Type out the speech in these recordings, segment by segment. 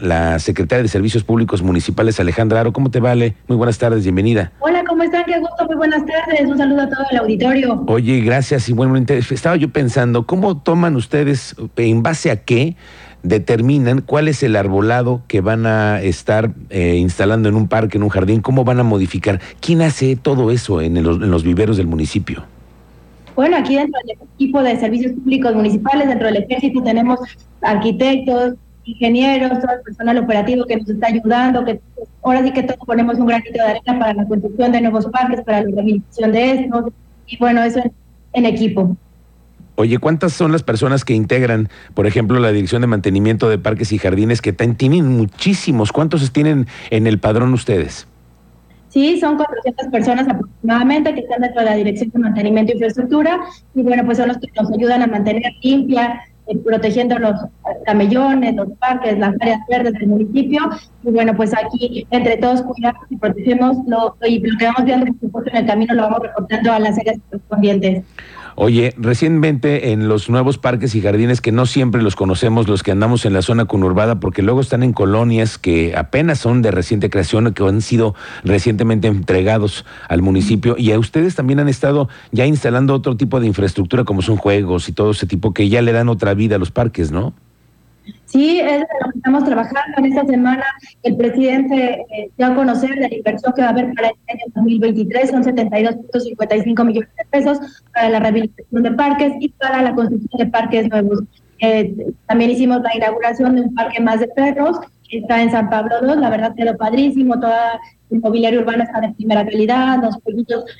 la secretaria de Servicios Públicos Municipales, Alejandra Aro. ¿Cómo te vale? Muy buenas tardes, bienvenida. Hola, ¿cómo están? Qué gusto, muy buenas tardes. Un saludo a todo el auditorio. Oye, gracias. Y bueno, estaba yo pensando, ¿cómo toman ustedes, en base a qué determinan cuál es el arbolado que van a estar eh, instalando en un parque, en un jardín? ¿Cómo van a modificar? ¿Quién hace todo eso en, en los viveros del municipio? Bueno, aquí dentro del equipo de servicios públicos municipales, dentro del ejército, tenemos arquitectos, ingenieros, todo el personal operativo que nos está ayudando, que ahora sí que todos ponemos un granito de arena para la construcción de nuevos parques, para la rehabilitación de estos, y bueno, eso en, equipo. Oye, ¿cuántas son las personas que integran, por ejemplo, la Dirección de Mantenimiento de Parques y Jardines, que tienen muchísimos? ¿Cuántos tienen en el padrón ustedes? Sí, son 400 personas aproximadamente que están dentro de la Dirección de Mantenimiento e Infraestructura y bueno, pues son los que nos ayudan a mantener limpia, eh, protegiendo los camellones, los parques, las áreas verdes del municipio. Y bueno, pues aquí entre todos cuidamos y protegemos lo, y lo que vamos viendo, en el camino lo vamos reportando a las áreas correspondientes. Oye, recientemente en los nuevos parques y jardines que no siempre los conocemos, los que andamos en la zona conurbada, porque luego están en colonias que apenas son de reciente creación o que han sido recientemente entregados al municipio. Y a ustedes también han estado ya instalando otro tipo de infraestructura como son juegos y todo ese tipo que ya le dan otra vida a los parques, ¿no? Sí, es lo que estamos trabajando. En esta semana. El presidente eh, dio a conocer la inversión que va a haber para el año 2023, son 72.55 millones de pesos para la rehabilitación de parques y para la construcción de parques nuevos. Eh, también hicimos la inauguración de un parque más de perros, que está en San Pablo II, la verdad quedó padrísimo, toda el mobiliario urbano está de primera calidad, los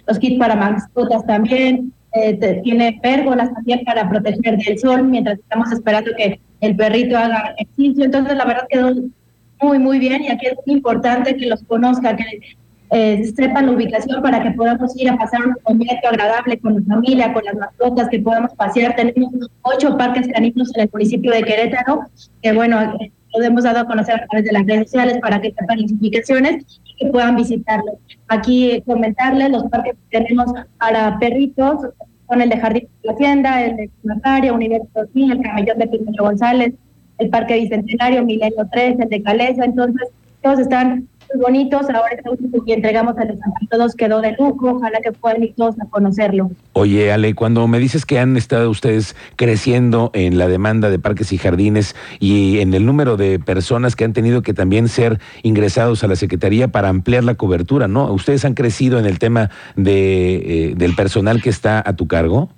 los kits para mascotas también, eh, tiene pérgolas también para proteger del sol mientras estamos esperando que el perrito haga ejercicio. Entonces, la verdad quedó muy, muy bien y aquí es muy importante que los conozcan, que eh, sepan la ubicación para que podamos ir a pasar un momento agradable con la familia, con las mascotas, que podamos pasear. Tenemos ocho parques caninos en el municipio de Querétaro, que bueno, lo hemos dado a conocer a través de las redes sociales para que sepan las ubicaciones y que puedan visitarlos. Aquí comentarles los parques que tenemos para perritos, son el de Jardín de la Hacienda, el de Nataria, Universo el Camellón de Pinto González, el Parque Bicentenario, Milenio 3, el de Caleza, entonces todos están muy bonitos. Ahora este último que entregamos a los todos quedó de lujo. Ojalá que puedan ir todos a conocerlo. Oye, Ale, cuando me dices que han estado ustedes creciendo en la demanda de parques y jardines y en el número de personas que han tenido que también ser ingresados a la Secretaría para ampliar la cobertura, ¿no? ¿Ustedes han crecido en el tema de, eh, del personal que está a tu cargo?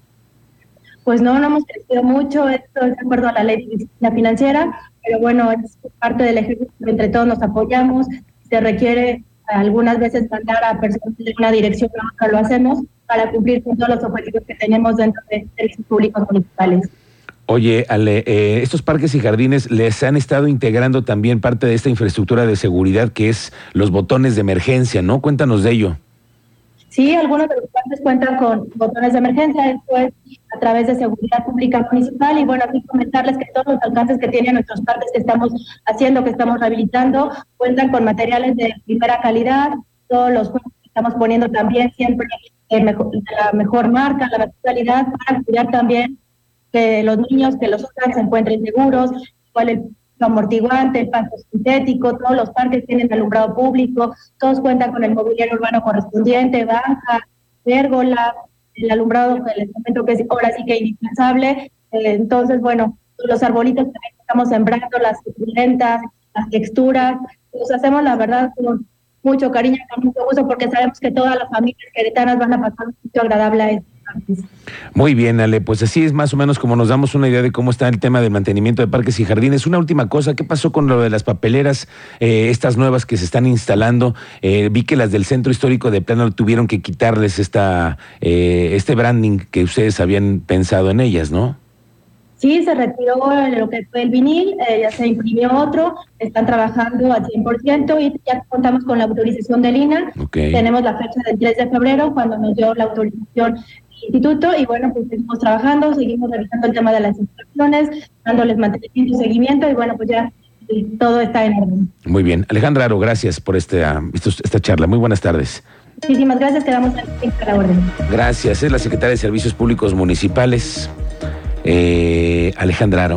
Pues no, no hemos crecido mucho, esto es de acuerdo a la ley disciplina financiera, pero bueno, es parte del ejército, entre todos nos apoyamos, se requiere algunas veces mandar a personas de una dirección, lo hacemos para cumplir con todos los objetivos que tenemos dentro de servicios públicos municipales. Oye, Ale, eh, estos parques y jardines les han estado integrando también parte de esta infraestructura de seguridad que es los botones de emergencia, ¿no? Cuéntanos de ello. Sí, algunos de los parques cuentan con botones de emergencia, es a través de seguridad pública municipal y bueno, aquí comentarles que todos los alcances que tienen nuestros parques que estamos haciendo, que estamos rehabilitando, cuentan con materiales de primera calidad, todos los juegos que estamos poniendo también siempre de, la mejor marca, la mejor calidad, para cuidar también que los niños que los usan se encuentren seguros, cuál el amortiguante, el paso sintético, todos los parques tienen alumbrado público, todos cuentan con el mobiliario urbano correspondiente, banca, pérgola, el alumbrado del elemento que es ahora sí que indispensable. Eh, entonces, bueno, los arbolitos que estamos sembrando, las suculentas, las texturas, los hacemos la verdad con mucho cariño, con mucho gusto, porque sabemos que todas las familias queretanas van a pasar un sitio agradable a esto. Muy bien, Ale, pues así es más o menos como nos damos una idea de cómo está el tema del mantenimiento de parques y jardines. Una última cosa, ¿qué pasó con lo de las papeleras, eh, estas nuevas que se están instalando? Eh, vi que las del centro histórico de plano tuvieron que quitarles esta, eh, este branding que ustedes habían pensado en ellas, ¿no? Sí, se retiró lo que fue el vinil, ya se imprimió otro, están trabajando al 100% y ya contamos con la autorización del INA. Tenemos la fecha del 3 de febrero cuando nos dio la autorización instituto y bueno, pues seguimos trabajando, seguimos revisando el tema de las instrucciones, dándoles mantenimiento y seguimiento y bueno, pues ya eh, todo está en orden. Muy bien. Alejandra Aro, gracias por este, ah, esta charla. Muy buenas tardes. Muchísimas gracias, quedamos a la orden. Gracias, es la secretaria de Servicios Públicos Municipales, eh, Alejandra Aro.